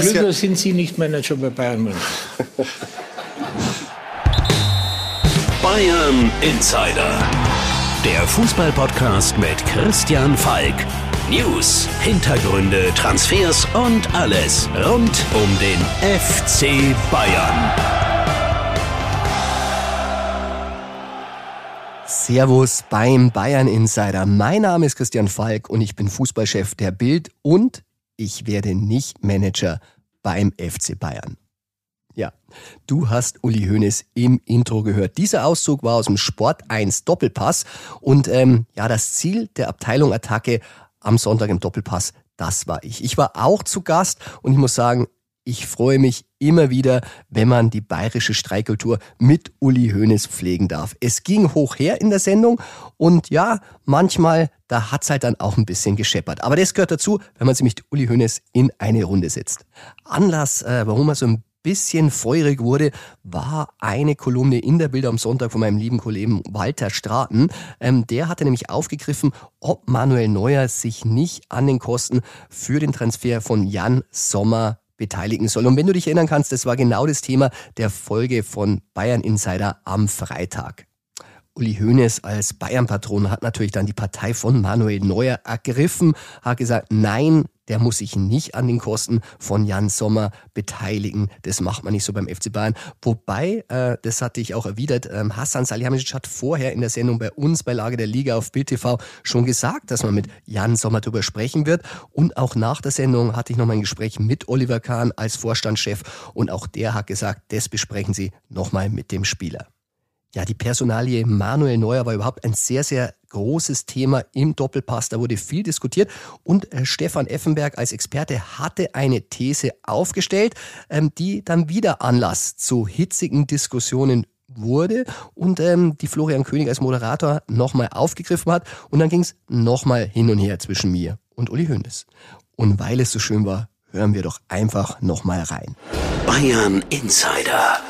Glück ja sind Sie nicht Manager bei Bayern München. Bayern Insider. Der Fußballpodcast mit Christian Falk. News, Hintergründe, Transfers und alles rund um den FC Bayern. Servus beim Bayern Insider. Mein Name ist Christian Falk und ich bin Fußballchef der Bild und ich werde nicht Manager beim FC Bayern. Ja, du hast Uli Hoeneß im Intro gehört. Dieser Auszug war aus dem Sport 1 Doppelpass und ähm, ja, das Ziel der Abteilung Attacke am Sonntag im Doppelpass, das war ich. Ich war auch zu Gast und ich muss sagen, ich freue mich immer wieder, wenn man die bayerische Streikkultur mit Uli Hoeneß pflegen darf. Es ging hoch her in der Sendung und ja, manchmal, da hat's halt dann auch ein bisschen gescheppert. Aber das gehört dazu, wenn man sich mit Uli Hoeneß in eine Runde setzt. Anlass, äh, warum er so ein bisschen feurig wurde, war eine Kolumne in der Bild am Sonntag von meinem lieben Kollegen Walter Straten. Ähm, der hatte nämlich aufgegriffen, ob Manuel Neuer sich nicht an den Kosten für den Transfer von Jan Sommer beteiligen soll. Und wenn du dich erinnern kannst, das war genau das Thema der Folge von Bayern Insider am Freitag. Uli Hoeneß als Bayern-Patron hat natürlich dann die Partei von Manuel Neuer ergriffen, hat gesagt, nein, der muss sich nicht an den Kosten von Jan Sommer beteiligen. Das macht man nicht so beim FC Bayern. Wobei, äh, das hatte ich auch erwidert, ähm, Hassan Salihamidzic hat vorher in der Sendung bei uns bei Lage der Liga auf Bild TV schon gesagt, dass man mit Jan Sommer darüber sprechen wird. Und auch nach der Sendung hatte ich noch mal ein Gespräch mit Oliver Kahn als Vorstandschef und auch der hat gesagt, das besprechen sie nochmal mit dem Spieler. Ja, die Personalie Manuel Neuer war überhaupt ein sehr, sehr großes Thema im Doppelpass. Da wurde viel diskutiert und äh, Stefan Effenberg als Experte hatte eine These aufgestellt, ähm, die dann wieder Anlass zu hitzigen Diskussionen wurde und ähm, die Florian König als Moderator nochmal aufgegriffen hat und dann ging es nochmal hin und her zwischen mir und Uli Hoeneß. Und weil es so schön war, hören wir doch einfach nochmal rein. Bayern Insider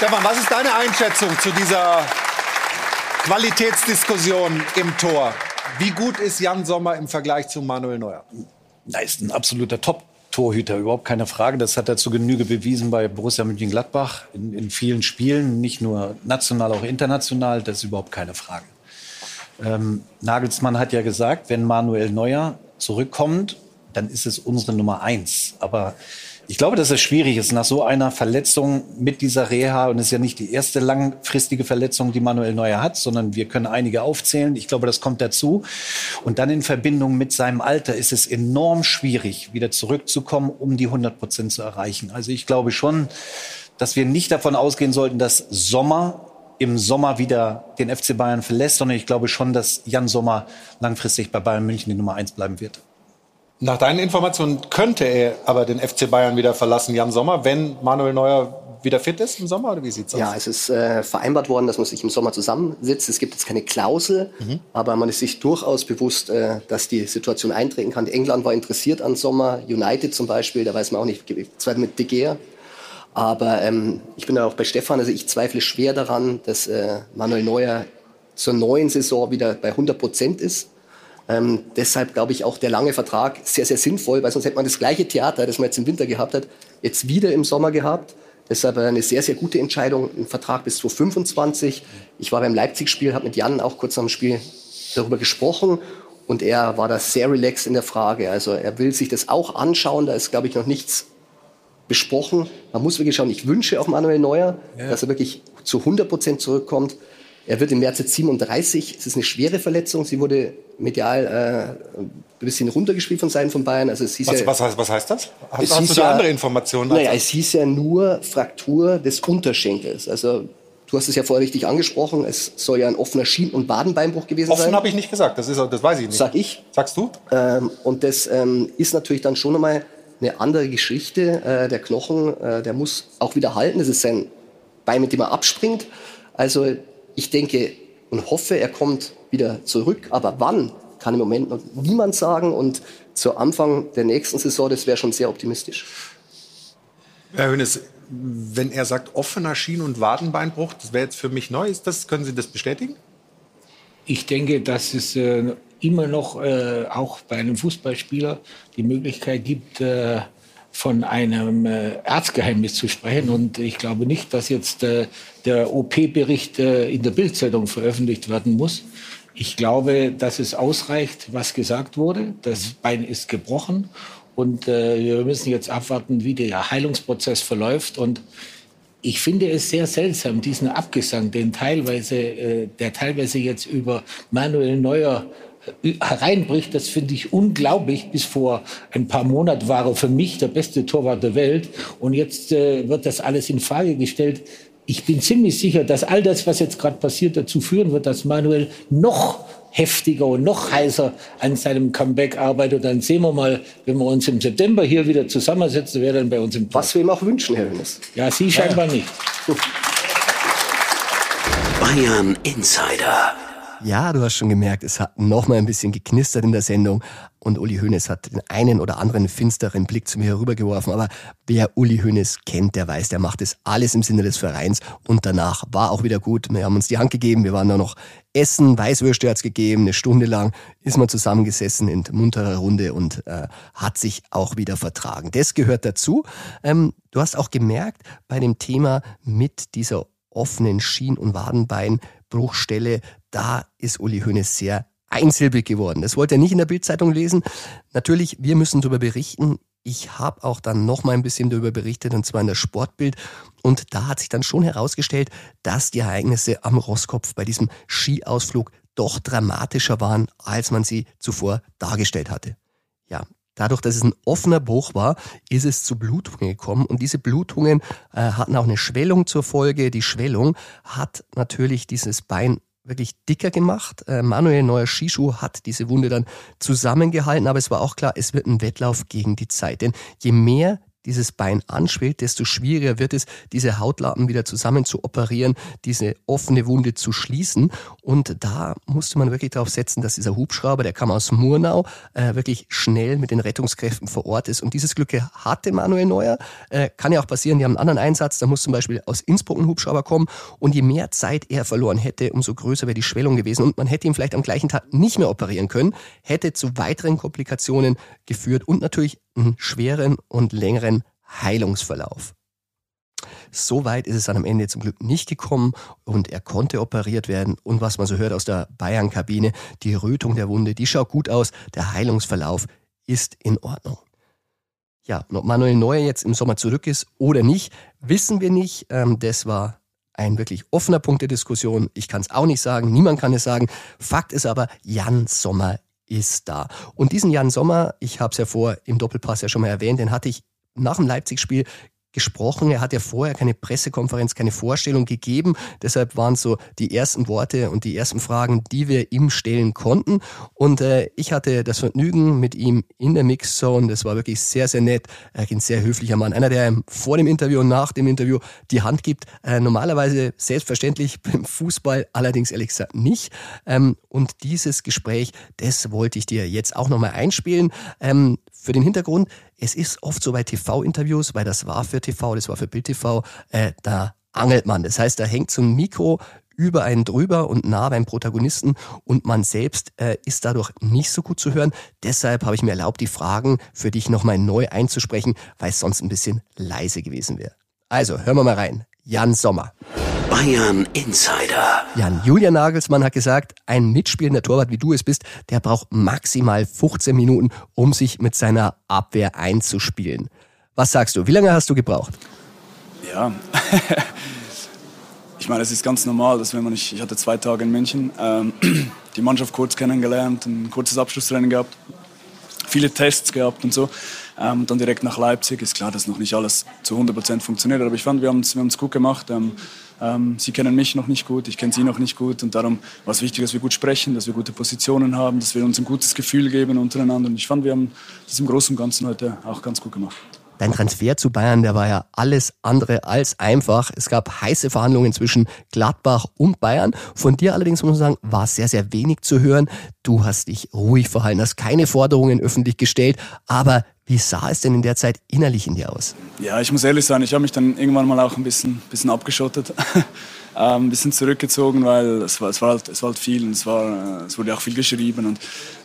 Stefan, was ist deine Einschätzung zu dieser Qualitätsdiskussion im Tor? Wie gut ist Jan Sommer im Vergleich zu Manuel Neuer? Er ist ein absoluter Top-Torhüter, überhaupt keine Frage. Das hat er zu Genüge bewiesen bei Borussia Mönchengladbach in, in vielen Spielen, nicht nur national, auch international. Das ist überhaupt keine Frage. Ähm, Nagelsmann hat ja gesagt, wenn Manuel Neuer zurückkommt, dann ist es unsere Nummer eins. Aber ich glaube, dass es schwierig ist nach so einer Verletzung mit dieser Reha. Und es ist ja nicht die erste langfristige Verletzung, die Manuel Neuer hat, sondern wir können einige aufzählen. Ich glaube, das kommt dazu. Und dann in Verbindung mit seinem Alter ist es enorm schwierig, wieder zurückzukommen, um die 100 Prozent zu erreichen. Also ich glaube schon, dass wir nicht davon ausgehen sollten, dass Sommer im Sommer wieder den FC Bayern verlässt, sondern ich glaube schon, dass Jan Sommer langfristig bei Bayern München die Nummer eins bleiben wird. Nach deinen Informationen könnte er aber den FC Bayern wieder verlassen, Jan Sommer, wenn Manuel Neuer wieder fit ist im Sommer oder wie sieht's aus? Ja, es ist äh, vereinbart worden, dass man sich im Sommer zusammensitzt. Es gibt jetzt keine Klausel, mhm. aber man ist sich durchaus bewusst, äh, dass die Situation eintreten kann. England war interessiert an Sommer, United zum Beispiel, da weiß man auch nicht, zwar mit De Gea. Aber ähm, ich bin da auch bei Stefan, also ich zweifle schwer daran, dass äh, Manuel Neuer zur neuen Saison wieder bei 100 Prozent ist. Ähm, deshalb glaube ich auch der lange Vertrag sehr, sehr sinnvoll, weil sonst hätte man das gleiche Theater, das man jetzt im Winter gehabt hat, jetzt wieder im Sommer gehabt. Deshalb eine sehr, sehr gute Entscheidung, ein Vertrag bis 2025. Ich war beim Leipzig-Spiel, habe mit Jan auch kurz am Spiel darüber gesprochen und er war da sehr relaxed in der Frage. Also er will sich das auch anschauen, da ist, glaube ich, noch nichts besprochen. Man muss wirklich schauen, ich wünsche auf Manuel Neuer, ja. dass er wirklich zu 100 Prozent zurückkommt. Er wird im März jetzt 37. Es ist eine schwere Verletzung. Sie wurde medial äh, ein bisschen runtergespielt von Seiten von Bayern. Also es hieß was, ja, was, heißt, was heißt das? Hast, hast du da ja, andere Informationen? Naja, es hieß ja nur Fraktur des Unterschenkels. Also Du hast es ja vorher richtig angesprochen. Es soll ja ein offener Schien- und Wadenbeinbruch gewesen Offen sein. Offen habe ich nicht gesagt. Das, ist, das weiß ich nicht. Sag ich. Sagst du? Ähm, und das ähm, ist natürlich dann schon einmal eine andere Geschichte. Äh, der Knochen, äh, der muss auch wieder halten. Das ist sein Bein, mit dem er abspringt. Also ich denke und hoffe, er kommt wieder zurück. Aber wann, kann im Moment noch niemand sagen. Und zu Anfang der nächsten Saison, das wäre schon sehr optimistisch. Herr Hönes, wenn er sagt offener Schien- und Wadenbeinbruch, das wäre jetzt für mich neu. Ist das, können Sie das bestätigen? Ich denke, dass es äh, immer noch äh, auch bei einem Fußballspieler die Möglichkeit gibt, äh, von einem äh, Erzgeheimnis zu sprechen. Und ich glaube nicht, dass jetzt äh, der OP-Bericht äh, in der Bildzeitung veröffentlicht werden muss. Ich glaube, dass es ausreicht, was gesagt wurde. Das Bein ist gebrochen und äh, wir müssen jetzt abwarten, wie der Heilungsprozess verläuft. Und ich finde es sehr seltsam, diesen Abgesang, den teilweise, äh, der teilweise jetzt über Manuel Neuer hereinbricht, das finde ich unglaublich. Bis vor ein paar Monaten war er für mich der beste Torwart der Welt und jetzt äh, wird das alles in Frage gestellt. Ich bin ziemlich sicher, dass all das, was jetzt gerade passiert, dazu führen wird, dass Manuel noch heftiger und noch heißer an seinem Comeback arbeitet. Dann sehen wir mal, wenn wir uns im September hier wieder zusammensetzen, wer dann bei uns im Tor. Was wir ihm auch wünschen, Herr Hönes. Ja, Sie scheinbar ja. nicht. Bayern Insider. Ja, du hast schon gemerkt, es hat noch mal ein bisschen geknistert in der Sendung und Uli Hoeneß hat den einen oder anderen finsteren Blick zu mir herübergeworfen. Aber wer Uli Hoeneß kennt, der weiß, der macht es alles im Sinne des Vereins und danach war auch wieder gut. Wir haben uns die Hand gegeben, wir waren da noch essen, Weißwürste hat's gegeben, eine Stunde lang ist man zusammengesessen in munterer Runde und äh, hat sich auch wieder vertragen. Das gehört dazu. Ähm, du hast auch gemerkt, bei dem Thema mit dieser offenen Schien- und Wadenbeinbruchstelle, da ist Uli Hoeneß sehr einsilbig geworden. Das wollte er nicht in der Bildzeitung lesen. Natürlich, wir müssen darüber berichten. Ich habe auch dann noch mal ein bisschen darüber berichtet, und zwar in der Sportbild. Und da hat sich dann schon herausgestellt, dass die Ereignisse am Rosskopf bei diesem Skiausflug doch dramatischer waren, als man sie zuvor dargestellt hatte. Ja, Dadurch, dass es ein offener Bruch war, ist es zu Blutungen gekommen und diese Blutungen äh, hatten auch eine Schwellung zur Folge. Die Schwellung hat natürlich dieses Bein wirklich dicker gemacht. Äh, Manuel Neuer Skischuh hat diese Wunde dann zusammengehalten, aber es war auch klar, es wird ein Wettlauf gegen die Zeit. Denn je mehr dieses Bein anschwillt, desto schwieriger wird es, diese Hautlappen wieder zusammen zu operieren, diese offene Wunde zu schließen. Und da musste man wirklich darauf setzen, dass dieser Hubschrauber, der kam aus Murnau, äh, wirklich schnell mit den Rettungskräften vor Ort ist. Und dieses Glück hatte Manuel Neuer. Äh, kann ja auch passieren, die haben einen anderen Einsatz, da muss zum Beispiel aus Innsbruck ein Hubschrauber kommen. Und je mehr Zeit er verloren hätte, umso größer wäre die Schwellung gewesen. Und man hätte ihn vielleicht am gleichen Tag nicht mehr operieren können, hätte zu weiteren Komplikationen geführt und natürlich einen schweren und längeren Heilungsverlauf. So weit ist es dann am Ende zum Glück nicht gekommen und er konnte operiert werden. Und was man so hört aus der Bayern-Kabine, die Rötung der Wunde, die schaut gut aus. Der Heilungsverlauf ist in Ordnung. Ja, und ob Manuel Neuer jetzt im Sommer zurück ist oder nicht, wissen wir nicht. Ähm, das war ein wirklich offener Punkt der Diskussion. Ich kann es auch nicht sagen, niemand kann es sagen. Fakt ist aber, Jan Sommer ist da. Und diesen Jan Sommer, ich habe es ja vor im Doppelpass ja schon mal erwähnt, den hatte ich nach dem Leipzig-Spiel gesprochen. Er hat ja vorher keine Pressekonferenz, keine Vorstellung gegeben. Deshalb waren so die ersten Worte und die ersten Fragen, die wir ihm stellen konnten. Und äh, ich hatte das Vergnügen mit ihm in der Mixzone. Das war wirklich sehr, sehr nett. Er ist ein sehr höflicher Mann. Einer, der ihm vor dem Interview und nach dem Interview die Hand gibt. Äh, normalerweise selbstverständlich beim Fußball, allerdings ehrlich gesagt nicht. Ähm, und dieses Gespräch, das wollte ich dir jetzt auch nochmal einspielen. Ähm, für den Hintergrund, es ist oft so bei TV-Interviews, weil das war für TV, das war für Bild TV, äh, da angelt man. Das heißt, da hängt so ein Mikro über einen drüber und nah beim Protagonisten und man selbst äh, ist dadurch nicht so gut zu hören. Deshalb habe ich mir erlaubt, die Fragen für dich nochmal neu einzusprechen, weil es sonst ein bisschen leise gewesen wäre. Also, hören wir mal rein. Jan Sommer. Bayern Insider. Jan, Julian Nagelsmann hat gesagt, ein mitspielender Torwart, wie du es bist, der braucht maximal 15 Minuten, um sich mit seiner Abwehr einzuspielen. Was sagst du? Wie lange hast du gebraucht? Ja, ich meine, es ist ganz normal, dass wenn man nicht, ich hatte zwei Tage in München, ähm, die Mannschaft kurz kennengelernt, ein kurzes Abschlusstraining gehabt, viele Tests gehabt und so. Ähm, dann direkt nach Leipzig. Ist klar, dass noch nicht alles zu 100% funktioniert, aber ich fand, wir haben es wir gut gemacht. Ähm, ähm, sie kennen mich noch nicht gut, ich kenne sie noch nicht gut und darum war es wichtig, dass wir gut sprechen, dass wir gute Positionen haben, dass wir uns ein gutes Gefühl geben untereinander. Und ich fand, wir haben das im Großen und Ganzen heute auch ganz gut gemacht. Dein Transfer zu Bayern, der war ja alles andere als einfach. Es gab heiße Verhandlungen zwischen Gladbach und Bayern. Von dir allerdings muss man sagen, war sehr, sehr wenig zu hören. Du hast dich ruhig verhalten, hast keine Forderungen öffentlich gestellt. Aber wie sah es denn in der Zeit innerlich in dir aus? Ja, ich muss ehrlich sein, ich habe mich dann irgendwann mal auch ein bisschen, bisschen abgeschottet. ähm, ein bisschen zurückgezogen, weil es war, es war, halt, es war halt viel und es, war, äh, es wurde auch viel geschrieben. Und,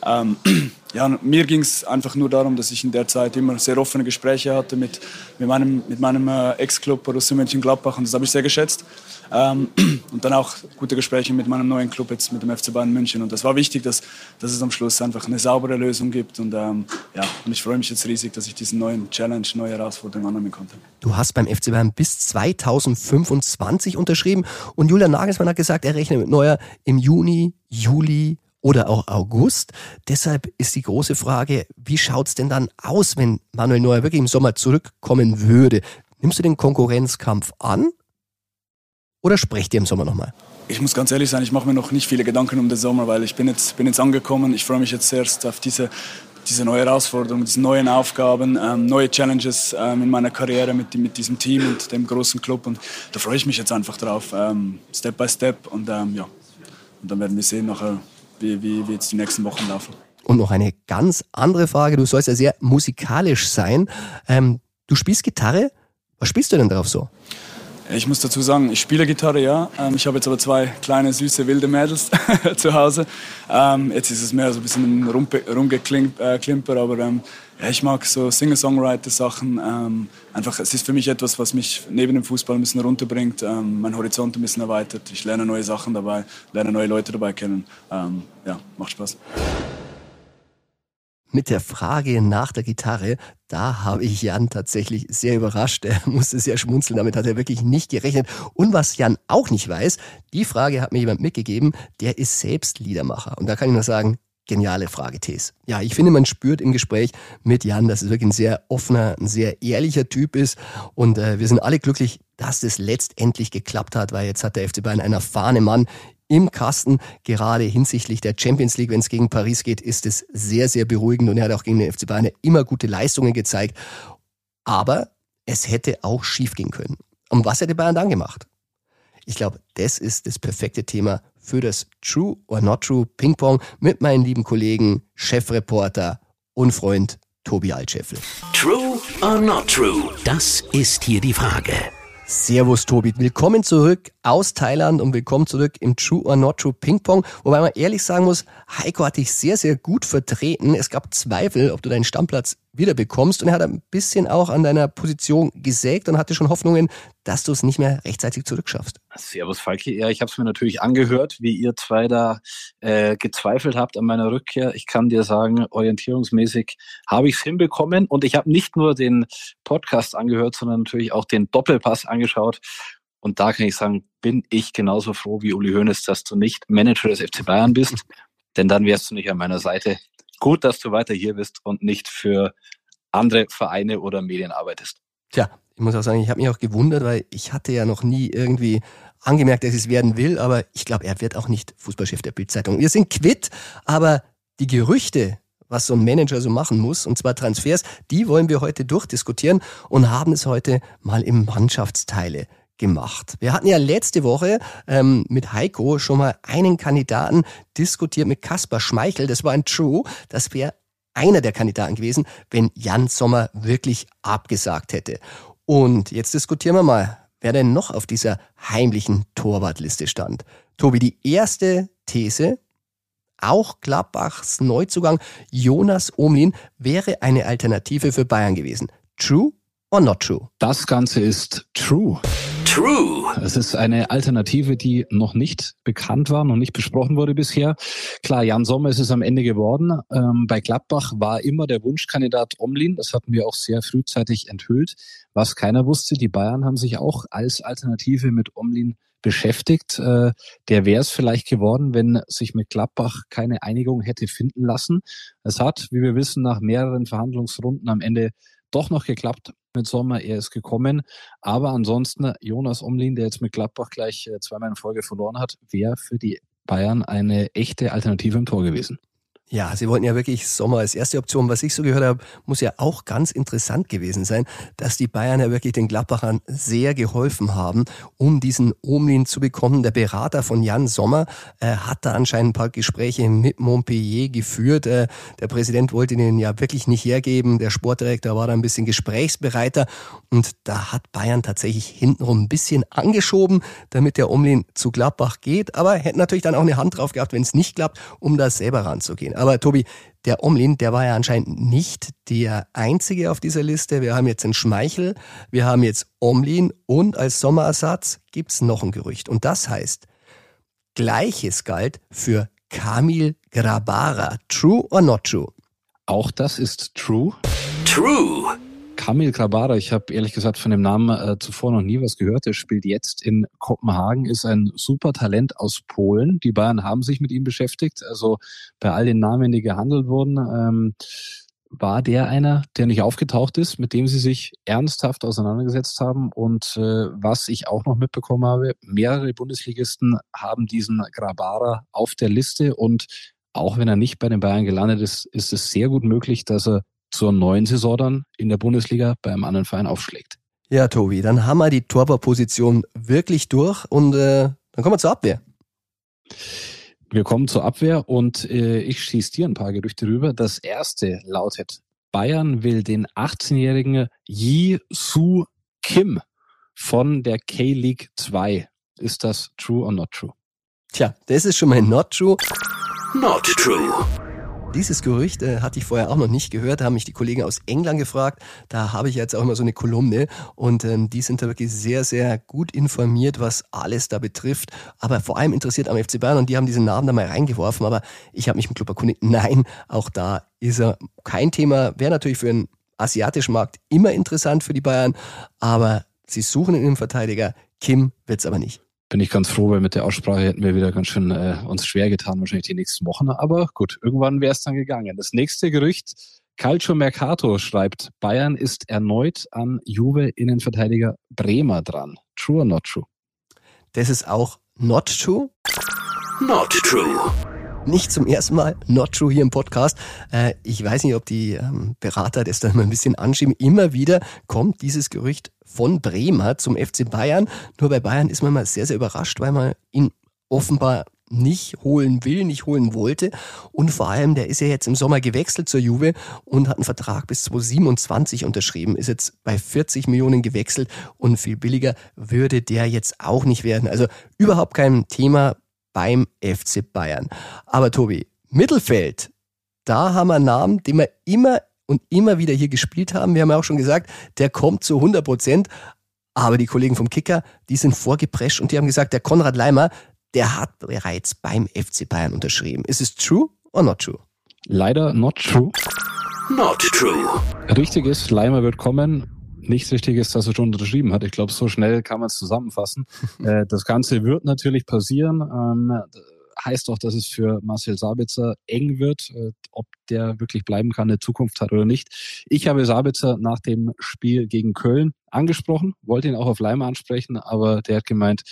ähm, ja, mir ging es einfach nur darum, dass ich in der Zeit immer sehr offene Gespräche hatte mit, mit meinem, mit meinem äh, Ex-Club Borussia Mönchengladbach und das habe ich sehr geschätzt. Ähm, und dann auch gute Gespräche mit meinem neuen Club, jetzt mit dem FC Bayern München. Und das war wichtig, dass, dass es am Schluss einfach eine saubere Lösung gibt. Und, ähm, ja, und ich freue mich jetzt riesig, dass ich diesen neuen Challenge, neue Herausforderung annehmen konnte. Du hast beim FC Bayern bis 2025 unterschrieben und Julian Nagelsmann hat gesagt, er rechnet mit Neuer im Juni, Juli oder auch August. Deshalb ist die große Frage, wie schaut es denn dann aus, wenn Manuel Neuer wirklich im Sommer zurückkommen würde? Nimmst du den Konkurrenzkampf an oder sprecht ihr im Sommer nochmal? Ich muss ganz ehrlich sein, ich mache mir noch nicht viele Gedanken um den Sommer, weil ich bin jetzt, bin jetzt angekommen. Ich freue mich jetzt erst auf diese, diese neue Herausforderung, diese neuen Aufgaben, ähm, neue Challenges ähm, in meiner Karriere mit, mit diesem Team und dem großen Club. Und da freue ich mich jetzt einfach drauf, ähm, Step by Step. Und ähm, ja, und dann werden wir sehen nachher, wie, wie, wie jetzt die nächsten Wochen laufen. Und noch eine ganz andere Frage. Du sollst ja sehr musikalisch sein. Ähm, du spielst Gitarre. Was spielst du denn drauf so? Ich muss dazu sagen, ich spiele Gitarre, ja. Ähm, ich habe jetzt aber zwei kleine, süße, wilde Mädels zu Hause. Ähm, jetzt ist es mehr so ein bisschen ein Rumgeklimper, aber ähm, ja, ich mag so Singer-Songwriter-Sachen. einfach, es ist für mich etwas, was mich neben dem Fußball ein bisschen runterbringt, mein Horizont ein bisschen erweitert. Ich lerne neue Sachen dabei, lerne neue Leute dabei kennen. ja, macht Spaß mit der Frage nach der Gitarre, da habe ich Jan tatsächlich sehr überrascht. Er musste sehr schmunzeln, damit hat er wirklich nicht gerechnet. Und was Jan auch nicht weiß, die Frage hat mir jemand mitgegeben, der ist selbst Liedermacher. Und da kann ich nur sagen, geniale Frage, Tees. Ja, ich finde, man spürt im Gespräch mit Jan, dass es wirklich ein sehr offener, ein sehr ehrlicher Typ ist. Und äh, wir sind alle glücklich, dass es letztendlich geklappt hat, weil jetzt hat der FC Bayern einen erfahrenen Mann im Kasten. Gerade hinsichtlich der Champions League, wenn es gegen Paris geht, ist es sehr, sehr beruhigend und er hat auch gegen den FC Bayern immer gute Leistungen gezeigt. Aber es hätte auch schief gehen können. Und was hätte Bayern dann gemacht? Ich glaube, das ist das perfekte Thema für das True or Not True Ping Pong mit meinen lieben Kollegen, Chefreporter und Freund Tobi Altscheffel. True or Not True? Das ist hier die Frage. Servus Tobi, willkommen zurück aus Thailand und willkommen zurück im True or Not True Ping Pong. Wobei man ehrlich sagen muss, Heiko hat dich sehr, sehr gut vertreten. Es gab Zweifel, ob du deinen Stammplatz wieder bekommst. Und er hat ein bisschen auch an deiner Position gesägt und hatte schon Hoffnungen, dass du es nicht mehr rechtzeitig zurückschaffst. Servus Falki. Ja, ich habe es mir natürlich angehört, wie ihr zwei da äh, gezweifelt habt an meiner Rückkehr. Ich kann dir sagen, orientierungsmäßig habe ich es hinbekommen und ich habe nicht nur den Podcast angehört, sondern natürlich auch den Doppelpass angeschaut. Und da kann ich sagen, bin ich genauso froh wie Uli Hoeneß, dass du nicht Manager des FC Bayern bist, denn dann wärst du nicht an meiner Seite gut, dass du weiter hier bist und nicht für andere Vereine oder Medien arbeitest. Tja, ich muss auch sagen, ich habe mich auch gewundert, weil ich hatte ja noch nie irgendwie angemerkt, dass ich es werden will, aber ich glaube, er wird auch nicht Fußballchef der Bildzeitung. Wir sind quitt, aber die Gerüchte, was so ein Manager so machen muss, und zwar Transfers, die wollen wir heute durchdiskutieren und haben es heute mal im Mannschaftsteile gemacht. Wir hatten ja letzte Woche ähm, mit Heiko schon mal einen Kandidaten diskutiert mit Kaspar Schmeichel. Das war ein True. Das wäre einer der Kandidaten gewesen, wenn Jan Sommer wirklich abgesagt hätte. Und jetzt diskutieren wir mal, wer denn noch auf dieser heimlichen Torwartliste stand. Tobi, die erste These, auch Gladbachs Neuzugang Jonas Omlin wäre eine Alternative für Bayern gewesen. True or not true? Das Ganze ist true. True. Es ist eine Alternative, die noch nicht bekannt war, noch nicht besprochen wurde bisher. Klar, Jan Sommer ist es am Ende geworden. Ähm, bei Gladbach war immer der Wunschkandidat Omlin. Das hatten wir auch sehr frühzeitig enthüllt. Was keiner wusste, die Bayern haben sich auch als Alternative mit Omlin beschäftigt. Äh, der wäre es vielleicht geworden, wenn sich mit Gladbach keine Einigung hätte finden lassen. Es hat, wie wir wissen, nach mehreren Verhandlungsrunden am Ende doch noch geklappt mit Sommer. Er ist gekommen. Aber ansonsten Jonas Omlin, der jetzt mit Gladbach gleich äh, zweimal in Folge verloren hat, wäre für die Bayern eine echte Alternative im Tor gewesen. Ja, sie wollten ja wirklich Sommer als erste Option. Was ich so gehört habe, muss ja auch ganz interessant gewesen sein, dass die Bayern ja wirklich den Gladbachern sehr geholfen haben, um diesen Omlin zu bekommen. Der Berater von Jan Sommer äh, hat da anscheinend ein paar Gespräche mit Montpellier geführt. Äh, der Präsident wollte ihn ja wirklich nicht hergeben. Der Sportdirektor war da ein bisschen gesprächsbereiter und da hat Bayern tatsächlich hintenrum ein bisschen angeschoben, damit der Omlin zu Gladbach geht. Aber hätte natürlich dann auch eine Hand drauf gehabt, wenn es nicht klappt, um da selber ranzugehen. Aber Tobi, der Omlin, der war ja anscheinend nicht der einzige auf dieser Liste. Wir haben jetzt einen Schmeichel, wir haben jetzt Omlin und als Sommerersatz gibt's noch ein Gerücht. Und das heißt, Gleiches galt für Kamil Grabara. True or not true? Auch das ist true. True. Kamil Grabara, ich habe ehrlich gesagt von dem Namen äh, zuvor noch nie was gehört. Er spielt jetzt in Kopenhagen, ist ein super Talent aus Polen. Die Bayern haben sich mit ihm beschäftigt. Also bei all den Namen, die gehandelt wurden, ähm, war der einer, der nicht aufgetaucht ist, mit dem sie sich ernsthaft auseinandergesetzt haben. Und äh, was ich auch noch mitbekommen habe, mehrere Bundesligisten haben diesen Grabara auf der Liste und auch wenn er nicht bei den Bayern gelandet ist, ist es sehr gut möglich, dass er zur neuen Saison dann in der Bundesliga bei einem anderen Verein aufschlägt. Ja, Tobi, dann haben wir die Torwartposition wirklich durch und äh, dann kommen wir zur Abwehr. Wir kommen zur Abwehr und äh, ich schieße dir ein paar Gerüchte rüber. Das erste lautet, Bayern will den 18-jährigen Yi Su Kim von der K-League 2. Ist das true or not true? Tja, das ist schon mal not true. Not true. Dieses Gerücht äh, hatte ich vorher auch noch nicht gehört, da haben mich die Kollegen aus England gefragt. Da habe ich jetzt auch immer so eine Kolumne und ähm, die sind da wirklich sehr, sehr gut informiert, was alles da betrifft. Aber vor allem interessiert am FC Bayern und die haben diesen Namen da mal reingeworfen. Aber ich habe mich im Club erkundigt. Nein, auch da ist er kein Thema. Wäre natürlich für den asiatischen Markt immer interessant für die Bayern, aber sie suchen einen Verteidiger. Kim wird's aber nicht bin ich ganz froh, weil mit der Aussprache hätten wir wieder ganz schön äh, uns schwer getan, wahrscheinlich die nächsten Wochen. Aber gut, irgendwann wäre es dann gegangen. Das nächste Gerücht, Calcio Mercato schreibt, Bayern ist erneut an Juve Innenverteidiger Bremer dran. True or not true? Das ist auch not true. Not true. Nicht zum ersten Mal, not true hier im Podcast. Äh, ich weiß nicht, ob die ähm, Berater das dann mal ein bisschen anschieben. Immer wieder kommt dieses Gerücht von Bremer zum FC Bayern. Nur bei Bayern ist man mal sehr, sehr überrascht, weil man ihn offenbar nicht holen will, nicht holen wollte. Und vor allem, der ist ja jetzt im Sommer gewechselt zur Juve und hat einen Vertrag bis 2027 unterschrieben, ist jetzt bei 40 Millionen gewechselt und viel billiger würde der jetzt auch nicht werden. Also überhaupt kein Thema beim FC Bayern. Aber Tobi, Mittelfeld, da haben wir einen Namen, den wir immer und immer wieder hier gespielt haben. Wir haben ja auch schon gesagt, der kommt zu 100 Prozent. Aber die Kollegen vom Kicker, die sind vorgeprescht und die haben gesagt, der Konrad Leimer, der hat bereits beim FC Bayern unterschrieben. Ist es true or not true? Leider not true. Not true. Richtig ist, Leimer wird kommen. Nichts richtig ist, dass er schon unterschrieben hat. Ich glaube, so schnell kann man es zusammenfassen. Äh, das Ganze wird natürlich passieren. Ähm, heißt auch, dass es für Marcel Sabitzer eng wird, äh, ob der wirklich bleiben kann, eine Zukunft hat oder nicht. Ich habe Sabitzer nach dem Spiel gegen Köln angesprochen, wollte ihn auch auf Leim ansprechen, aber der hat gemeint,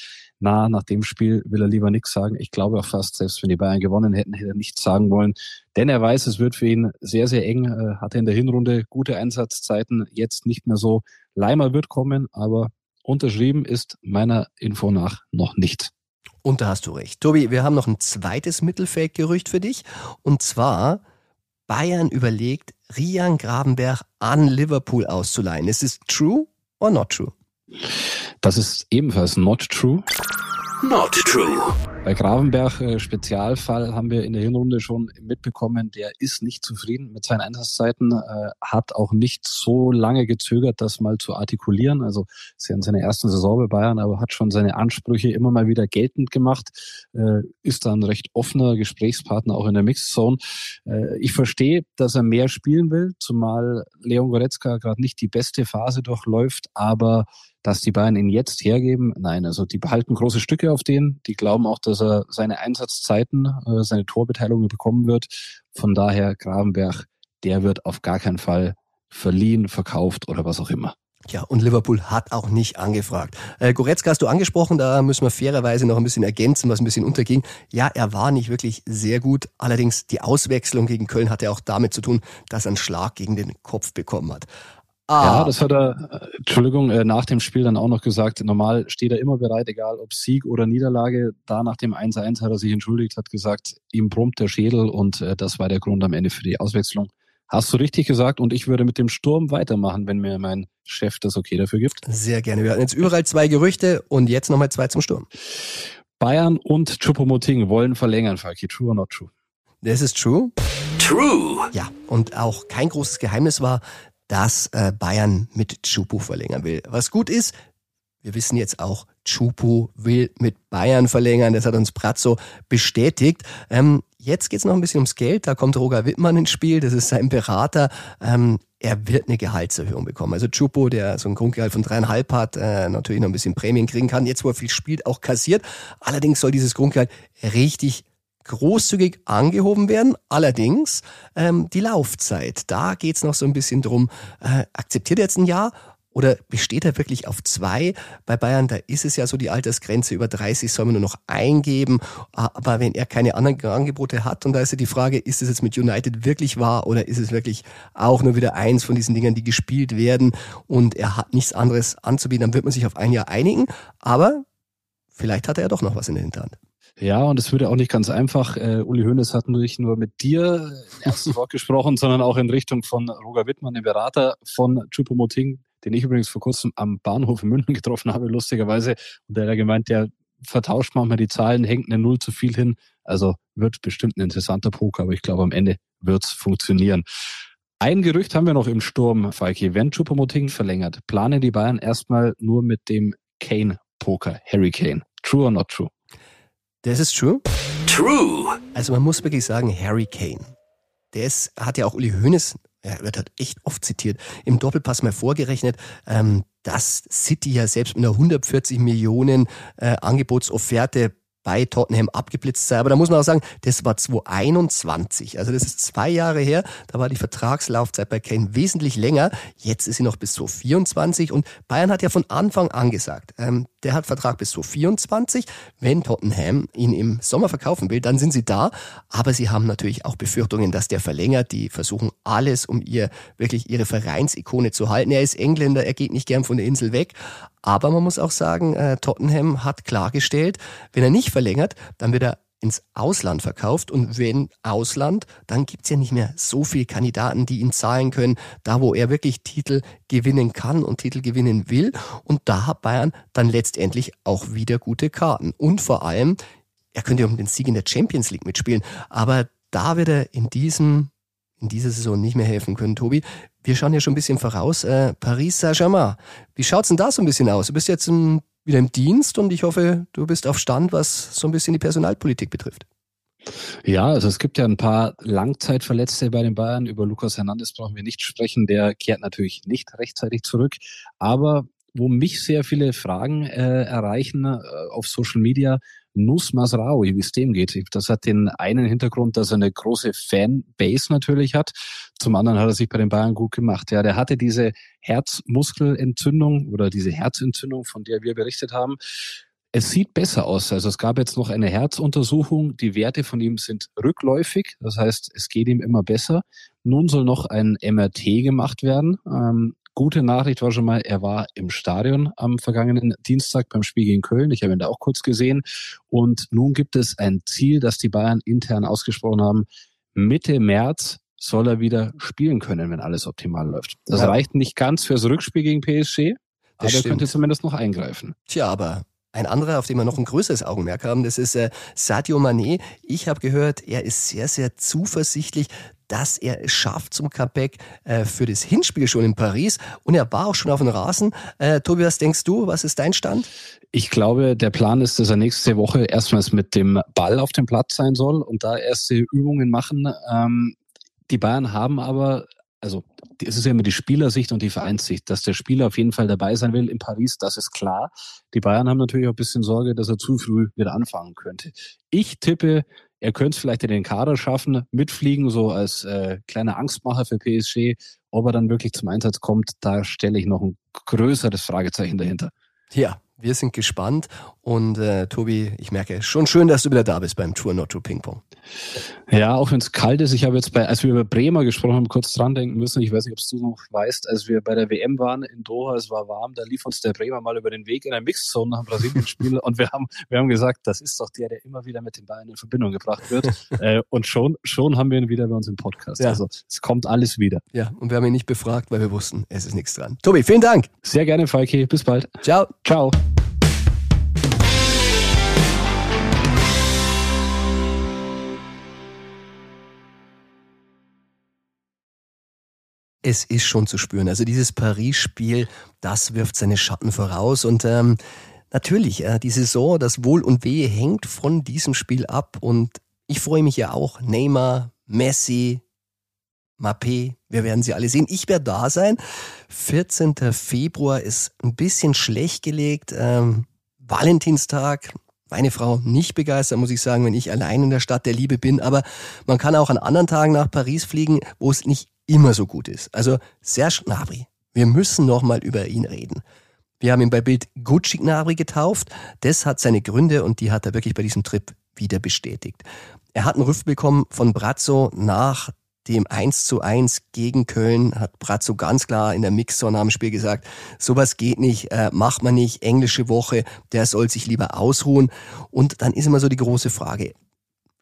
na, nach dem Spiel will er lieber nichts sagen. Ich glaube auch fast, selbst wenn die Bayern gewonnen hätten, hätte er nichts sagen wollen. Denn er weiß, es wird für ihn sehr, sehr eng. Äh, hatte in der Hinrunde gute Einsatzzeiten, jetzt nicht mehr so. Leimer wird kommen, aber unterschrieben ist meiner Info nach noch nicht. Und da hast du recht. Tobi, wir haben noch ein zweites Mittelfeldgerücht für dich. Und zwar, Bayern überlegt, Rian Grabenberg an Liverpool auszuleihen. Ist es true or not true? Das ist ebenfalls not true. Not true. Bei Gravenberg äh, Spezialfall haben wir in der Hinrunde schon mitbekommen, der ist nicht zufrieden mit seinen Einsatzzeiten, äh, hat auch nicht so lange gezögert, das mal zu artikulieren. Also ist ja in seiner ersten Saison bei Bayern, aber hat schon seine Ansprüche immer mal wieder geltend gemacht, äh, ist dann recht offener Gesprächspartner auch in der Mixzone. Ich verstehe, dass er mehr spielen will, zumal Leon Goretzka gerade nicht die beste Phase durchläuft, aber dass die Bayern ihn jetzt hergeben, nein, also die behalten große Stücke auf den, die glauben auch, dass er seine Einsatzzeiten, äh, seine Torbeteiligung bekommen wird. Von daher Gravenberg, der wird auf gar keinen Fall verliehen, verkauft oder was auch immer. Ja, und Liverpool hat auch nicht angefragt. Äh, Goretzka hast du angesprochen, da müssen wir fairerweise noch ein bisschen ergänzen, was ein bisschen unterging. Ja, er war nicht wirklich sehr gut. Allerdings die Auswechslung gegen Köln hatte auch damit zu tun, dass er einen Schlag gegen den Kopf bekommen hat. Ah. Ja, das hat er, äh, Entschuldigung, äh, nach dem Spiel dann auch noch gesagt. Normal steht er immer bereit, egal ob Sieg oder Niederlage. Da nach dem 1-1 hat er sich entschuldigt, hat gesagt, ihm brummt der Schädel und äh, das war der Grund am Ende für die Auswechslung. Hast du richtig gesagt und ich würde mit dem Sturm weitermachen, wenn mir mein Chef das okay dafür gibt. Sehr gerne. Wir hatten jetzt überall zwei Gerüchte und jetzt nochmal zwei zum Sturm. Bayern und Chupomoting wollen verlängern, Falki. True or not true? Das ist true. True. Ja, und auch kein großes Geheimnis war, dass äh, Bayern mit Chupo verlängern will. Was gut ist, wir wissen jetzt auch, Chupo will mit Bayern verlängern. Das hat uns Pratzo bestätigt. Ähm, jetzt geht's noch ein bisschen ums Geld. Da kommt Roger Wittmann ins Spiel. Das ist sein Berater. Ähm, er wird eine Gehaltserhöhung bekommen. Also Chupo, der so ein Grundgehalt von dreieinhalb hat, äh, natürlich noch ein bisschen Prämien kriegen kann. Jetzt, wo er viel spielt, auch kassiert. Allerdings soll dieses Grundgehalt richtig großzügig angehoben werden. Allerdings ähm, die Laufzeit, da geht's noch so ein bisschen drum, äh, akzeptiert er jetzt ein Jahr oder besteht er wirklich auf zwei? Bei Bayern, da ist es ja so die Altersgrenze, über 30 soll man nur noch eingeben. Aber wenn er keine anderen Angebote hat, und da ist ja die Frage, ist es jetzt mit United wirklich wahr oder ist es wirklich auch nur wieder eins von diesen Dingen, die gespielt werden und er hat nichts anderes anzubieten, dann wird man sich auf ein Jahr einigen. Aber vielleicht hat er ja doch noch was in der Hinterhand. Ja, und es würde auch nicht ganz einfach. Äh, Uli Hoeneß hat nicht nur mit dir im ersten Wort gesprochen, sondern auch in Richtung von Roger Wittmann, dem Berater von Chupomoting, den ich übrigens vor kurzem am Bahnhof in München getroffen habe, lustigerweise. Und der hat gemeint, der vertauscht manchmal die Zahlen, hängt eine Null zu viel hin. Also wird bestimmt ein interessanter Poker, aber ich glaube, am Ende wird's funktionieren. Ein Gerücht haben wir noch im Sturm, Falki. Wenn Chupomoting verlängert, planen die Bayern erstmal nur mit dem Kane-Poker, Harry Kane. True or not true? Das ist true. True. Also man muss wirklich sagen, Harry Kane. Der ist, hat ja auch Uli Hoeneß, er wird halt echt oft zitiert, im Doppelpass mal vorgerechnet, ähm, dass City ja selbst mit einer 140 Millionen äh, Angebotsofferte bei Tottenham abgeblitzt sei. Aber da muss man auch sagen, das war 2021. Also das ist zwei Jahre her. Da war die Vertragslaufzeit bei Kane wesentlich länger. Jetzt ist sie noch bis 2024. Und Bayern hat ja von Anfang an gesagt, ähm, der hat Vertrag bis 2024. Wenn Tottenham ihn im Sommer verkaufen will, dann sind sie da. Aber sie haben natürlich auch Befürchtungen, dass der verlängert. Die versuchen alles, um ihr wirklich ihre Vereinsikone zu halten. Er ist Engländer, er geht nicht gern von der Insel weg. Aber man muss auch sagen, äh, Tottenham hat klargestellt, wenn er nicht verlängert, dann wird er ins Ausland verkauft. Und wenn Ausland, dann gibt's ja nicht mehr so viele Kandidaten, die ihn zahlen können, da wo er wirklich Titel gewinnen kann und Titel gewinnen will. Und da hat Bayern dann letztendlich auch wieder gute Karten. Und vor allem, er könnte um den Sieg in der Champions League mitspielen. Aber da wird er in diesem in dieser Saison nicht mehr helfen können, Tobi. Wir schauen ja schon ein bisschen voraus. Äh, Paris Saint-Germain. Wie schaut's denn da so ein bisschen aus? Du bist jetzt im, wieder im Dienst und ich hoffe, du bist auf Stand, was so ein bisschen die Personalpolitik betrifft. Ja, also es gibt ja ein paar Langzeitverletzte bei den Bayern. Über Lukas Hernandez brauchen wir nicht sprechen. Der kehrt natürlich nicht rechtzeitig zurück. Aber wo mich sehr viele Fragen äh, erreichen äh, auf Social Media, Nus Masraoui, wie es dem geht. Das hat den einen Hintergrund, dass er eine große Fanbase natürlich hat. Zum anderen hat er sich bei den Bayern gut gemacht. Ja, der hatte diese Herzmuskelentzündung oder diese Herzentzündung, von der wir berichtet haben. Es sieht besser aus. Also es gab jetzt noch eine Herzuntersuchung. Die Werte von ihm sind rückläufig. Das heißt, es geht ihm immer besser. Nun soll noch ein MRT gemacht werden. Ähm, Gute Nachricht war schon mal, er war im Stadion am vergangenen Dienstag beim Spiel gegen Köln. Ich habe ihn da auch kurz gesehen. Und nun gibt es ein Ziel, das die Bayern intern ausgesprochen haben. Mitte März soll er wieder spielen können, wenn alles optimal läuft. Das ja. reicht nicht ganz fürs Rückspiel gegen PSG, aber er könnte zumindest noch eingreifen. Tja, aber ein anderer, auf den wir noch ein größeres Augenmerk haben, das ist äh, Sadio Mané. Ich habe gehört, er ist sehr, sehr zuversichtlich, dass er es schafft zum Comeback äh, für das Hinspiel schon in Paris. Und er war auch schon auf dem Rasen. Äh, Tobi, was denkst du? Was ist dein Stand? Ich glaube, der Plan ist, dass er nächste Woche erstmals mit dem Ball auf dem Platz sein soll und da erste Übungen machen. Ähm, die Bayern haben aber also es ist ja immer die Spielersicht und die Vereinssicht, dass der Spieler auf jeden Fall dabei sein will in Paris, das ist klar. Die Bayern haben natürlich auch ein bisschen Sorge, dass er zu früh wieder anfangen könnte. Ich tippe, er könnte es vielleicht in den Kader schaffen, mitfliegen, so als äh, kleiner Angstmacher für PSG ob er dann wirklich zum Einsatz kommt, da stelle ich noch ein größeres Fragezeichen dahinter. Ja, wir sind gespannt und äh, Tobi, ich merke, schon schön, dass du wieder da bist beim Tour Not to Ping Pong. Ja, auch wenn es kalt ist. Ich habe jetzt bei, als wir über Bremer gesprochen haben, kurz dran denken müssen. Ich weiß nicht, ob du noch weißt, als wir bei der WM waren in Doha, es war warm, da lief uns der Bremer mal über den Weg in ein Mixzone nach dem Brasilien-Spiel und wir haben, wir haben gesagt, das ist doch der, der immer wieder mit den Bayern in Verbindung gebracht wird. äh, und schon, schon haben wir ihn wieder bei uns im Podcast. Ja. Also es kommt alles wieder. Ja, und wir haben ihn nicht befragt, weil wir wussten, es ist nichts dran. Tobi, vielen Dank. Sehr gerne, Falki. Bis bald. Ciao. Ciao. Es ist schon zu spüren. Also dieses Paris-Spiel, das wirft seine Schatten voraus. Und ähm, natürlich, äh, die Saison, das Wohl und Wehe hängt von diesem Spiel ab. Und ich freue mich ja auch. Neymar, Messi, Mappé, wir werden sie alle sehen. Ich werde da sein. 14. Februar ist ein bisschen schlecht gelegt. Ähm, Valentinstag, meine Frau nicht begeistert, muss ich sagen, wenn ich allein in der Stadt der Liebe bin. Aber man kann auch an anderen Tagen nach Paris fliegen, wo es nicht immer so gut ist. Also Serge Gnabry, wir müssen noch mal über ihn reden. Wir haben ihn bei Bild Gucci Gnabry getauft. Das hat seine Gründe und die hat er wirklich bei diesem Trip wieder bestätigt. Er hat einen Rüffel bekommen von Brazzo nach dem 1 zu 1 gegen Köln hat Brazzo ganz klar in der Mixzone am Spiel gesagt, sowas geht nicht, äh, macht man nicht, englische Woche, der soll sich lieber ausruhen. Und dann ist immer so die große Frage,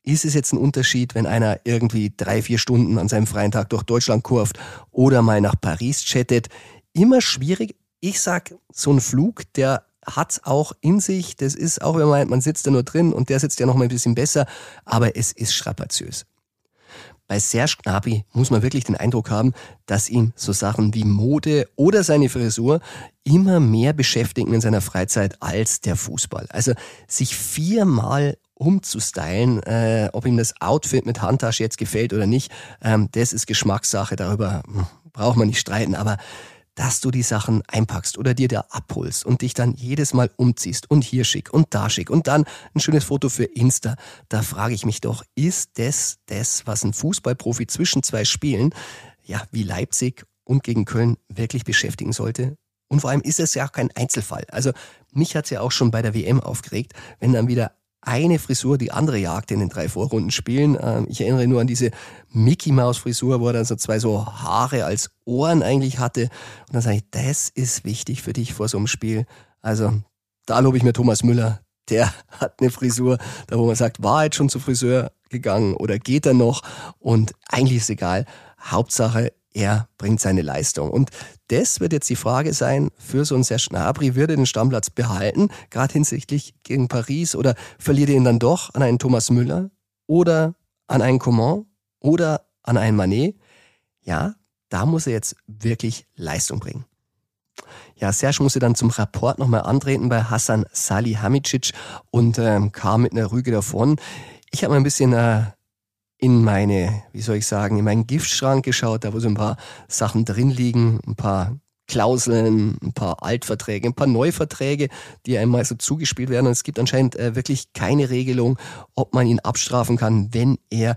ist es jetzt ein Unterschied, wenn einer irgendwie drei, vier Stunden an seinem freien Tag durch Deutschland kurft oder mal nach Paris chattet? Immer schwierig. Ich sag, so ein Flug, der hat's auch in sich. Das ist auch, wenn man meint, man sitzt da nur drin und der sitzt ja noch mal ein bisschen besser, aber es ist strapaziös. Bei Serge Gnabry muss man wirklich den Eindruck haben, dass ihn so Sachen wie Mode oder seine Frisur immer mehr beschäftigen in seiner Freizeit als der Fußball. Also sich viermal umzustylen. Äh, ob ihm das Outfit mit Handtasche jetzt gefällt oder nicht, ähm, das ist Geschmackssache. Darüber hm, braucht man nicht streiten. Aber dass du die Sachen einpackst oder dir da abholst und dich dann jedes Mal umziehst und hier schick und da schick und dann ein schönes Foto für Insta. Da frage ich mich doch, ist das das, was ein Fußballprofi zwischen zwei Spielen, ja, wie Leipzig und gegen Köln wirklich beschäftigen sollte? Und vor allem ist es ja auch kein Einzelfall. Also mich hat es ja auch schon bei der WM aufgeregt, wenn dann wieder eine Frisur die andere jagte in den drei Vorrunden spielen. Ähm, ich erinnere nur an diese Mickey Maus Frisur, wo er dann so zwei so Haare als Ohren eigentlich hatte. Und dann sage ich, das ist wichtig für dich vor so einem Spiel. Also da lobe ich mir Thomas Müller. Der hat eine Frisur, da wo man sagt, war jetzt schon zu Friseur gegangen oder geht er noch? Und eigentlich ist egal. Hauptsache, er bringt seine Leistung. Und das wird jetzt die Frage sein für so einen Serge Gnabry, wird er den Stammplatz behalten, gerade hinsichtlich gegen Paris, oder verliert er ihn dann doch an einen Thomas Müller oder an einen Coman oder an einen Manet? Ja, da muss er jetzt wirklich Leistung bringen. Ja, Serge musste dann zum Rapport nochmal antreten bei Hassan Salihamidzic und ähm, kam mit einer Rüge davon. Ich habe mal ein bisschen äh, in meine, wie soll ich sagen, in meinen Giftschrank geschaut, da wo so ein paar Sachen drin liegen, ein paar Klauseln, ein paar Altverträge, ein paar Neuverträge, die einmal so zugespielt werden. Und es gibt anscheinend äh, wirklich keine Regelung, ob man ihn abstrafen kann, wenn er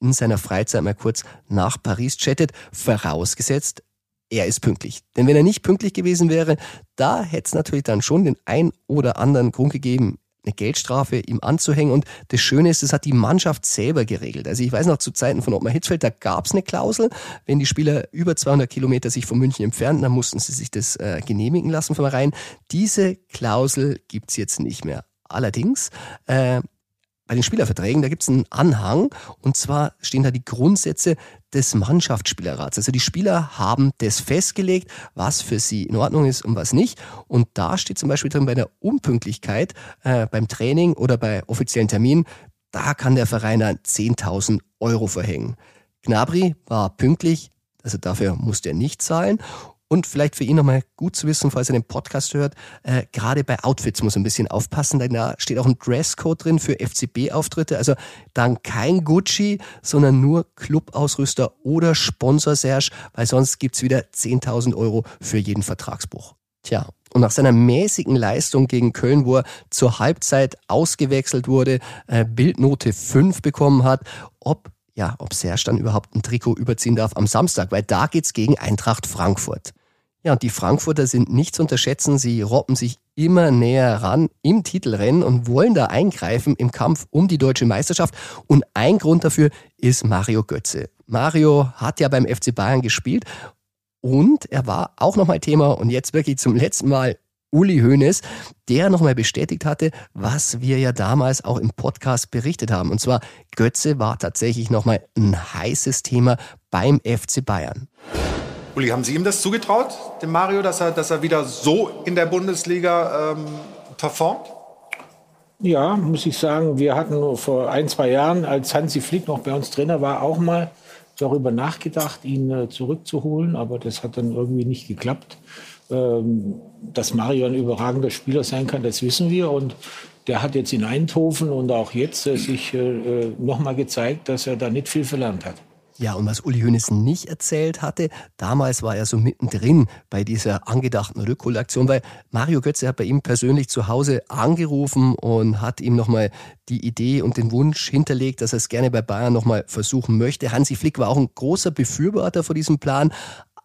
in seiner Freizeit mal kurz nach Paris chattet, vorausgesetzt, er ist pünktlich. Denn wenn er nicht pünktlich gewesen wäre, da hätte es natürlich dann schon den ein oder anderen Grund gegeben, eine Geldstrafe ihm anzuhängen. Und das Schöne ist, das hat die Mannschaft selber geregelt. Also ich weiß noch zu Zeiten von Ottmar Hitzfeld, da gab es eine Klausel, wenn die Spieler über 200 Kilometer sich von München entfernen, dann mussten sie sich das äh, genehmigen lassen vom Verein. Diese Klausel gibt's jetzt nicht mehr. Allerdings äh, bei den Spielerverträgen, da gibt es einen Anhang und zwar stehen da die Grundsätze des Mannschaftsspielerrats. Also die Spieler haben das festgelegt, was für sie in Ordnung ist und was nicht. Und da steht zum Beispiel drin bei der Unpünktlichkeit äh, beim Training oder bei offiziellen Terminen, da kann der Verein dann 10.000 Euro verhängen. Gnabry war pünktlich, also dafür musste er nicht zahlen. Und vielleicht für ihn nochmal gut zu wissen, falls er den Podcast hört, äh, gerade bei Outfits muss er ein bisschen aufpassen, denn da steht auch ein Dresscode drin für FCB-Auftritte. Also dann kein Gucci, sondern nur Clubausrüster oder Sponsor Serge, weil sonst gibt's wieder 10.000 Euro für jeden Vertragsbruch. Tja, und nach seiner mäßigen Leistung gegen Köln, wo er zur Halbzeit ausgewechselt wurde, äh, Bildnote 5 bekommen hat, ob ja, ob Serge dann überhaupt ein Trikot überziehen darf am Samstag, weil da geht's gegen Eintracht Frankfurt. Ja, und die Frankfurter sind nicht zu unterschätzen. Sie robben sich immer näher ran im Titelrennen und wollen da eingreifen im Kampf um die deutsche Meisterschaft. Und ein Grund dafür ist Mario Götze. Mario hat ja beim FC Bayern gespielt und er war auch nochmal Thema und jetzt wirklich zum letzten Mal Uli Hoeneß, der nochmal bestätigt hatte, was wir ja damals auch im Podcast berichtet haben. Und zwar, Götze war tatsächlich nochmal ein heißes Thema beim FC Bayern. Uli, haben Sie ihm das zugetraut, dem Mario, dass er, dass er wieder so in der Bundesliga ähm, performt? Ja, muss ich sagen, wir hatten vor ein, zwei Jahren, als Hansi Flick noch bei uns Trainer war, auch mal darüber nachgedacht, ihn äh, zurückzuholen, aber das hat dann irgendwie nicht geklappt. Ähm, dass Mario ein überragender Spieler sein kann, das wissen wir. Und der hat jetzt in Eindhoven und auch jetzt äh, sich äh, äh nochmal gezeigt, dass er da nicht viel verlernt hat. Ja, und was Uli Hoeneß nicht erzählt hatte, damals war er so mittendrin bei dieser angedachten Rückholaktion, weil Mario Götze hat bei ihm persönlich zu Hause angerufen und hat ihm nochmal die Idee und den Wunsch hinterlegt, dass er es gerne bei Bayern nochmal versuchen möchte. Hansi Flick war auch ein großer Befürworter von diesem Plan,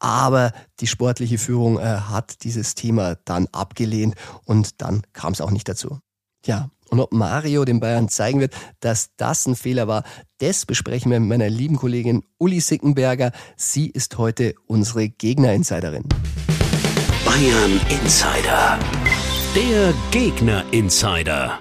aber die sportliche Führung äh, hat dieses Thema dann abgelehnt und dann kam es auch nicht dazu. Ja, und ob Mario den Bayern zeigen wird, dass das ein Fehler war, das besprechen wir mit meiner lieben Kollegin Uli Sickenberger. Sie ist heute unsere Gegner-Insiderin. Bayern Insider. Der Gegner-Insider.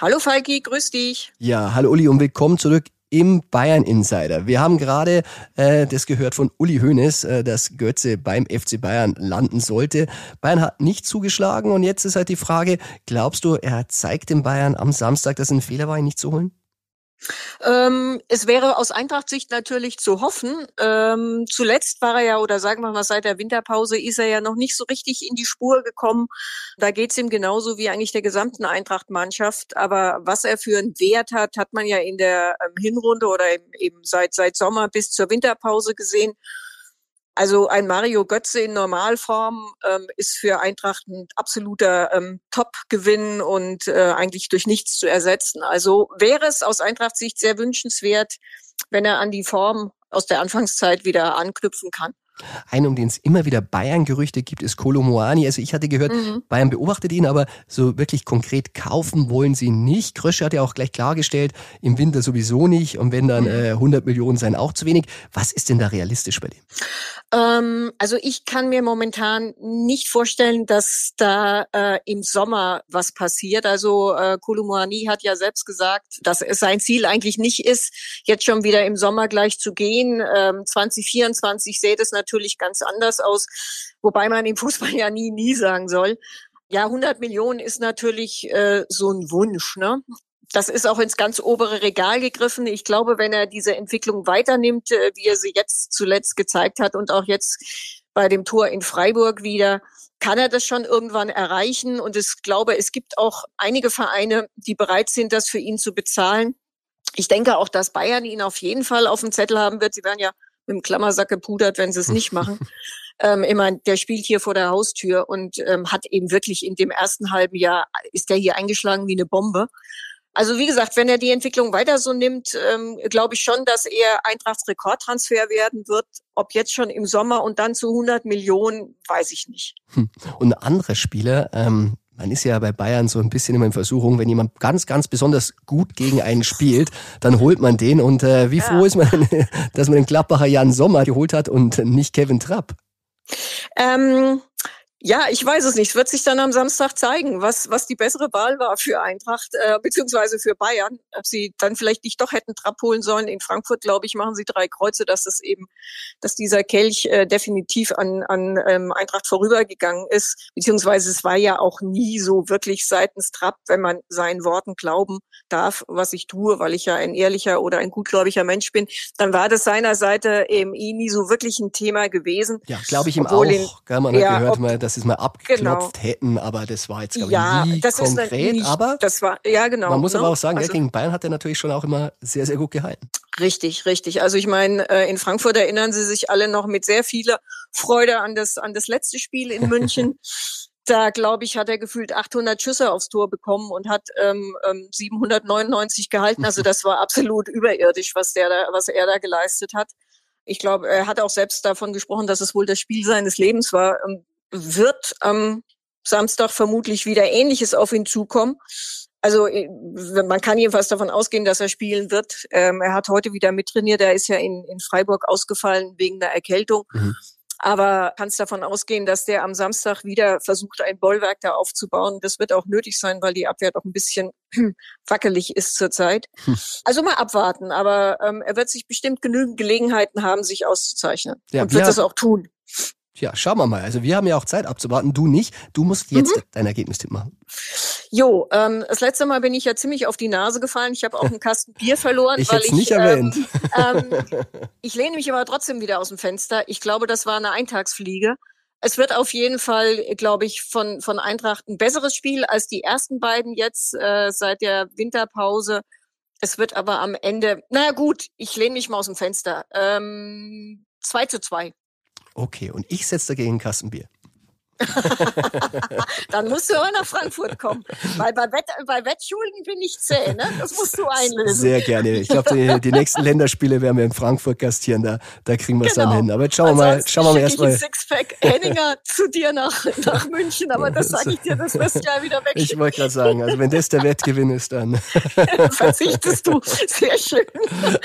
Hallo Falki, grüß dich. Ja, hallo Uli und willkommen zurück im Bayern Insider. Wir haben gerade äh, das gehört von Uli Hoeneß, äh, dass Götze beim FC Bayern landen sollte. Bayern hat nicht zugeschlagen und jetzt ist halt die Frage, glaubst du, er zeigt den Bayern am Samstag, dass ein Fehler war, ihn nicht zu holen? Ähm, es wäre aus Eintracht-Sicht natürlich zu hoffen. Ähm, zuletzt war er ja, oder sagen wir mal, seit der Winterpause ist er ja noch nicht so richtig in die Spur gekommen. Da geht's ihm genauso wie eigentlich der gesamten Eintracht-Mannschaft. Aber was er für einen Wert hat, hat man ja in der ähm, Hinrunde oder eben seit, seit Sommer bis zur Winterpause gesehen. Also ein Mario Götze in Normalform ähm, ist für Eintracht ein absoluter ähm, Top-Gewinn und äh, eigentlich durch nichts zu ersetzen. Also wäre es aus Eintracht-Sicht sehr wünschenswert, wenn er an die Form aus der Anfangszeit wieder anknüpfen kann. Ein, um den es immer wieder Bayern-Gerüchte gibt, ist Kolo Moani. Also ich hatte gehört, mhm. Bayern beobachtet ihn, aber so wirklich konkret kaufen wollen sie nicht. Krösche hat ja auch gleich klargestellt, im Winter sowieso nicht und wenn dann mhm. äh, 100 Millionen sein auch zu wenig. Was ist denn da realistisch bei dem? Ähm, also ich kann mir momentan nicht vorstellen, dass da äh, im Sommer was passiert. Also äh, Kolo Moani hat ja selbst gesagt, dass es sein Ziel eigentlich nicht ist, jetzt schon wieder im Sommer gleich zu gehen. Ähm, 2024 sähe das natürlich natürlich ganz anders aus, wobei man im Fußball ja nie, nie sagen soll. Ja, 100 Millionen ist natürlich äh, so ein Wunsch. Ne? Das ist auch ins ganz obere Regal gegriffen. Ich glaube, wenn er diese Entwicklung weiternimmt, äh, wie er sie jetzt zuletzt gezeigt hat und auch jetzt bei dem Tor in Freiburg wieder, kann er das schon irgendwann erreichen. Und ich glaube, es gibt auch einige Vereine, die bereit sind, das für ihn zu bezahlen. Ich denke auch, dass Bayern ihn auf jeden Fall auf dem Zettel haben wird. Sie werden ja mit dem Klammersack gepudert, wenn sie es nicht machen. ähm, immer, der spielt hier vor der Haustür und ähm, hat eben wirklich in dem ersten halben Jahr, ist der hier eingeschlagen wie eine Bombe. Also wie gesagt, wenn er die Entwicklung weiter so nimmt, ähm, glaube ich schon, dass er Eintrachts Rekordtransfer werden wird. Ob jetzt schon im Sommer und dann zu 100 Millionen, weiß ich nicht. Hm. Und andere Spieler, ähm, man ist ja bei Bayern so ein bisschen immer in Versuchung, wenn jemand ganz, ganz besonders gut gegen einen spielt, dann holt man den. Und äh, wie ja. froh ist man, dass man den Gladbacher Jan Sommer geholt hat und nicht Kevin Trapp? Ähm, ja, ich weiß es nicht. Es wird sich dann am Samstag zeigen, was, was die bessere Wahl war für Eintracht, äh, beziehungsweise für Bayern. Ob sie dann vielleicht nicht doch hätten Trapp holen sollen. In Frankfurt, glaube ich, machen sie drei Kreuze, dass es eben, dass dieser Kelch äh, definitiv an, an ähm, Eintracht vorübergegangen ist. Beziehungsweise es war ja auch nie so wirklich seitens Trapp, wenn man seinen Worten glauben darf, was ich tue, weil ich ja ein ehrlicher oder ein gutgläubiger Mensch bin, dann war das seiner Seite eben eh nie so wirklich ein Thema gewesen. Ja, glaube ich ihm auch. Ihn, ja, man hat ja, gehört, ob, mal, dass sie es mal abgeklopft genau. hätten, aber das war jetzt glaube ja, ich nie das konkret. Ist nicht, aber das war ja genau. Man muss ne? aber auch sagen, also, gegen Bayern hat er natürlich schon auch immer sehr sehr gut gehalten. Richtig, richtig. Also ich meine, äh, in Frankfurt erinnern Sie sich alle noch mit sehr vieler Freude an das an das letzte Spiel in München. da glaube ich, hat er gefühlt 800 Schüsse aufs Tor bekommen und hat ähm, 799 ähm, gehalten. Also das war absolut überirdisch, was der da, was er da geleistet hat. Ich glaube, er hat auch selbst davon gesprochen, dass es wohl das Spiel seines Lebens war. Wird am Samstag vermutlich wieder Ähnliches auf ihn zukommen. Also äh, man kann jedenfalls davon ausgehen, dass er spielen wird. Ähm, er hat heute wieder mittrainiert. Er ist ja in, in Freiburg ausgefallen wegen der Erkältung. Mhm. Aber kannst davon ausgehen, dass der am Samstag wieder versucht, ein Bollwerk da aufzubauen. Das wird auch nötig sein, weil die Abwehr doch ein bisschen wackelig ist zurzeit. Hm. Also mal abwarten. Aber ähm, er wird sich bestimmt genügend Gelegenheiten haben, sich auszuzeichnen. Ja, und wird das auch tun. Ja, schauen wir mal. Also wir haben ja auch Zeit abzuwarten, du nicht. Du musst jetzt mhm. dein Ergebnistipp machen. Jo, ähm, das letzte Mal bin ich ja ziemlich auf die Nase gefallen. Ich habe auch einen Kasten Bier verloren. ich hätte es nicht ähm, erwähnt. Ähm, ich lehne mich aber trotzdem wieder aus dem Fenster. Ich glaube, das war eine Eintagsfliege. Es wird auf jeden Fall, glaube ich, von, von Eintracht ein besseres Spiel als die ersten beiden jetzt äh, seit der Winterpause. Es wird aber am Ende, naja gut, ich lehne mich mal aus dem Fenster. Ähm, 2 zu 2. Okay, und ich setze dagegen ein Kastenbier. Dann musst du aber nach Frankfurt kommen. Weil bei, Wett, bei Wettschulden bin ich zäh, ne? Das musst du einlösen. Sehr gerne. Ich glaube, die, die, nächsten Länderspiele werden wir in Frankfurt gastieren. Da, da kriegen wir es genau. dann hin. Aber jetzt schauen wir mal, schauen wir mal erstmal. Sixpack Henninger zu dir nach, nach München, aber das sage ich dir, das wirst du ja wieder weg. Ich wollte gerade sagen, also wenn das der Wettgewinn ist, dann verzichtest du. Sehr schön.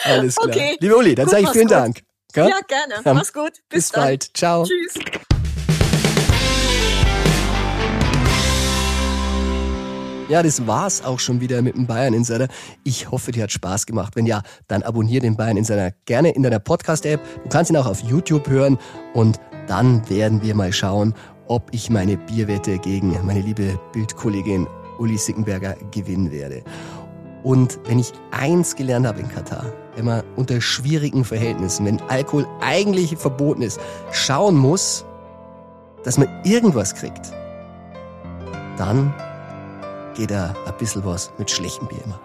Alles klar. Okay. Liebe Uli, dann sage ich vielen. Dank. Ja, ja gerne. Mach's gut. Bis, Bis bald. Ciao. Tschüss. Ja, das war's auch schon wieder mit dem Bayern Insider. Ich hoffe, dir hat Spaß gemacht. Wenn ja, dann abonniere den Bayern Insider gerne in deiner Podcast-App. Du kannst ihn auch auf YouTube hören und dann werden wir mal schauen, ob ich meine Bierwette gegen meine liebe Bildkollegin Uli Sickenberger gewinnen werde. Und wenn ich eins gelernt habe in Katar, wenn man unter schwierigen Verhältnissen, wenn Alkohol eigentlich verboten ist, schauen muss, dass man irgendwas kriegt, dann geht da ein bisschen was mit schlechtem Bier immer.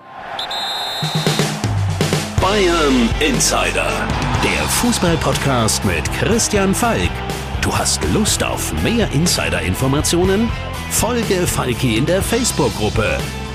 Bayern Insider, der Fußballpodcast mit Christian Falk. Du hast Lust auf mehr Insider-Informationen? Folge Falki in der Facebook-Gruppe